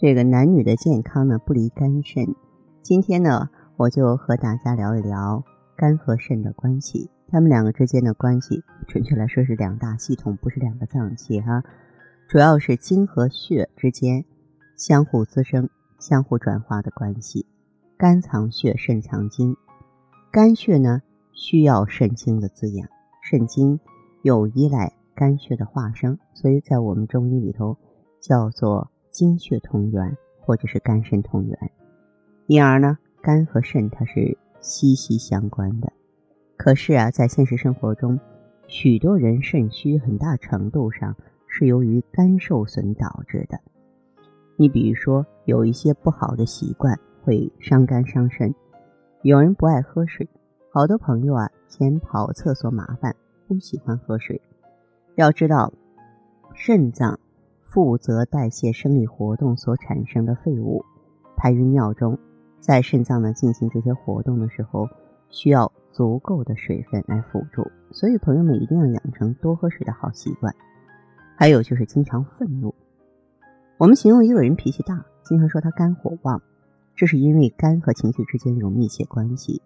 这个男女的健康呢不离肝肾，今天呢我就和大家聊一聊肝和肾的关系。他们两个之间的关系，准确来说是两大系统，不是两个脏器哈。主要是精和血之间相互滋生、相互转化的关系。肝藏血，肾藏精。肝血呢需要肾精的滋养，肾精又依赖肝血的化生，所以在我们中医里头叫做精血同源，或者是肝肾同源。因而呢，肝和肾它是息息相关的。可是啊，在现实生活中，许多人肾虚，很大程度上是由于肝受损导致的。你比如说，有一些不好的习惯会伤肝伤肾。有人不爱喝水，好多朋友啊嫌跑厕所麻烦，不喜欢喝水。要知道，肾脏负责代谢生理活动所产生的废物，排于尿中。在肾脏呢进行这些活动的时候，需要。足够的水分来辅助，所以朋友们一定要养成多喝水的好习惯。还有就是经常愤怒。我们形容一个人脾气大，经常说他肝火旺，这是因为肝和情绪之间有密切关系。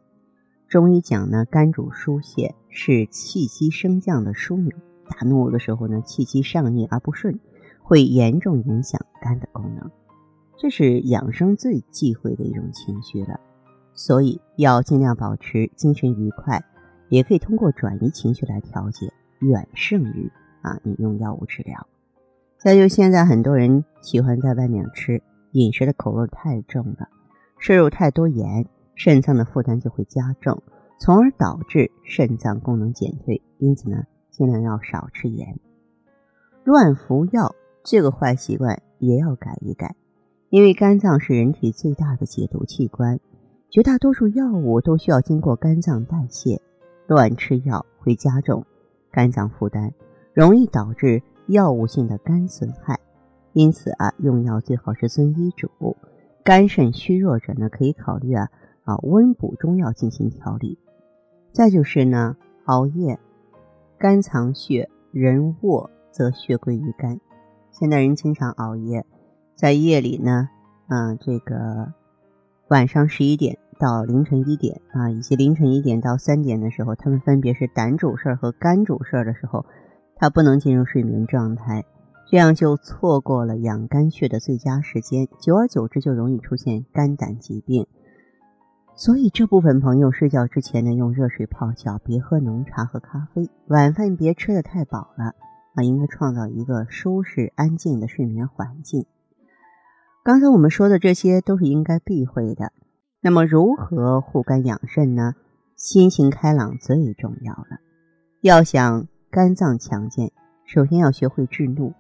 中医讲呢，肝主疏泄，是气机升降的枢纽。大怒的时候呢，气机上逆而不顺，会严重影响肝的功能。这是养生最忌讳的一种情绪了。所以要尽量保持精神愉快，也可以通过转移情绪来调节，远胜于啊你用药物治疗。再就现在很多人喜欢在外面吃，饮食的口味太重了，摄入太多盐，肾脏的负担就会加重，从而导致肾脏功能减退。因此呢，尽量要少吃盐。乱服药这个坏习惯也要改一改，因为肝脏是人体最大的解毒器官。绝大多数药物都需要经过肝脏代谢，乱吃药会加重肝脏负担，容易导致药物性的肝损害。因此啊，用药最好是遵医嘱。肝肾虚弱者呢，可以考虑啊啊温补中药进行调理。再就是呢，熬夜，肝藏血，人卧则血归于肝。现代人经常熬夜，在夜里呢，嗯，这个晚上十一点。到凌晨一点啊，以及凌晨一点到三点的时候，他们分别是胆主事儿和肝主事儿的时候，他不能进入睡眠状态，这样就错过了养肝血的最佳时间，久而久之就容易出现肝胆疾病。所以这部分朋友睡觉之前呢，用热水泡脚，别喝浓茶和咖啡，晚饭别吃的太饱了啊，应该创造一个舒适安静的睡眠环境。刚才我们说的这些都是应该避讳的。那么如何护肝养肾呢？心情开朗最重要了。要想肝脏强健，首先要学会制怒，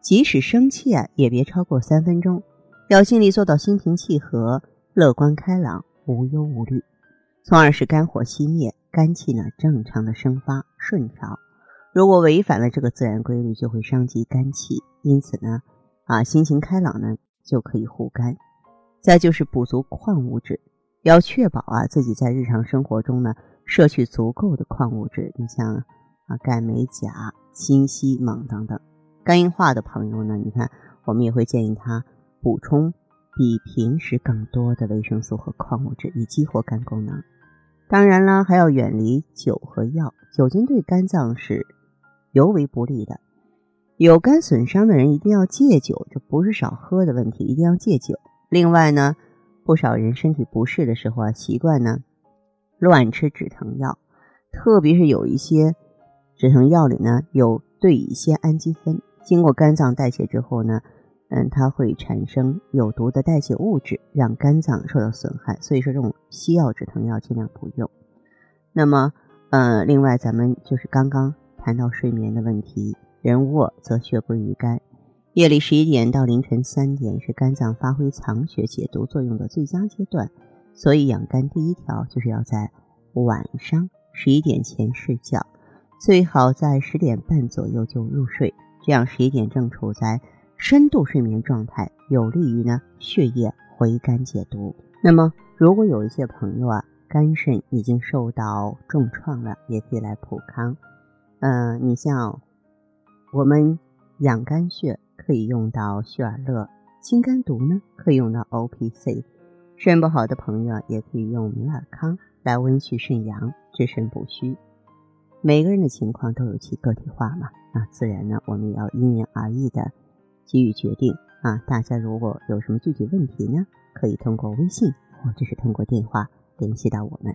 即使生气啊，也别超过三分钟。要尽力做到心平气和、乐观开朗、无忧无虑，从而使肝火熄灭，肝气呢正常的生发顺调。如果违反了这个自然规律，就会伤及肝气。因此呢，啊，心情开朗呢就可以护肝。再就是补足矿物质，要确保啊自己在日常生活中呢摄取足够的矿物质。你像啊钙、镁、钾、锌、硒、锰等等。肝硬化的朋友呢，你看我们也会建议他补充比平时更多的维生素和矿物质，以激活肝功能。当然了，还要远离酒和药，酒精对肝脏是尤为不利的。有肝损伤的人一定要戒酒，这不是少喝的问题，一定要戒酒。另外呢，不少人身体不适的时候啊，习惯呢乱吃止疼药，特别是有一些止疼药里呢有对乙酰氨基酚，经过肝脏代谢之后呢，嗯，它会产生有毒的代谢物质，让肝脏受到损害。所以说，这种西药止疼药尽量不用。那么，呃，另外咱们就是刚刚谈到睡眠的问题，人卧则血归于肝，夜里十一点到凌晨三点是肝脏发挥藏血解毒作用的最佳阶段，所以养肝第一条就是要在晚上十一点前睡觉，最好在十点半左右就入睡，这样十一点正处在深度睡眠状态，有利于呢血液回肝解毒。那么，如果有一些朋友啊，肝肾已经受到重创了，也可以来普康。嗯，你像我们养肝血。可以用到血尔乐，清肝毒呢可以用到 O P C，肾不好的朋友也可以用美尔康来温煦肾阳、治肾补虚。每个人的情况都有其个体化嘛，啊，自然呢我们也要因人而异的给予决定啊。大家如果有什么具体问题呢，可以通过微信或者是通过电话联系到我们。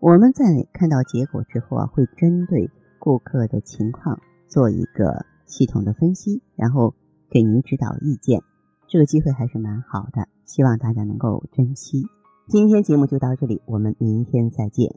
我们在看到结果之后啊，会针对顾客的情况做一个。系统的分析，然后给您指导意见，这个机会还是蛮好的，希望大家能够珍惜。今天节目就到这里，我们明天再见。